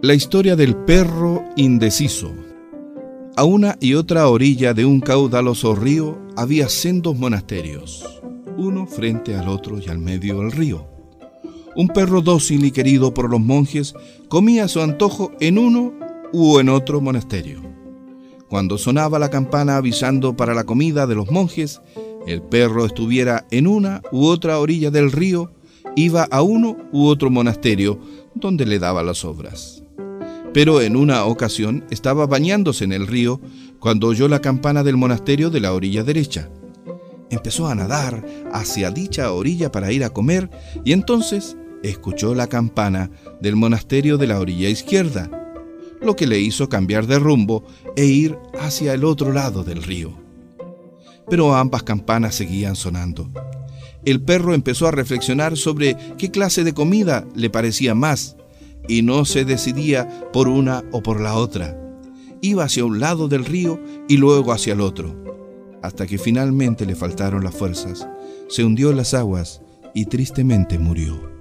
La historia del perro indeciso. A una y otra orilla de un caudaloso río había sendos monasterios, uno frente al otro y al medio del río. Un perro dócil y querido por los monjes comía su antojo en uno u en otro monasterio. Cuando sonaba la campana avisando para la comida de los monjes, el perro estuviera en una u otra orilla del río, iba a uno u otro monasterio donde le daba las obras pero en una ocasión estaba bañándose en el río cuando oyó la campana del monasterio de la orilla derecha. Empezó a nadar hacia dicha orilla para ir a comer y entonces escuchó la campana del monasterio de la orilla izquierda, lo que le hizo cambiar de rumbo e ir hacia el otro lado del río. Pero ambas campanas seguían sonando. El perro empezó a reflexionar sobre qué clase de comida le parecía más y no se decidía por una o por la otra. Iba hacia un lado del río y luego hacia el otro, hasta que finalmente le faltaron las fuerzas, se hundió en las aguas y tristemente murió.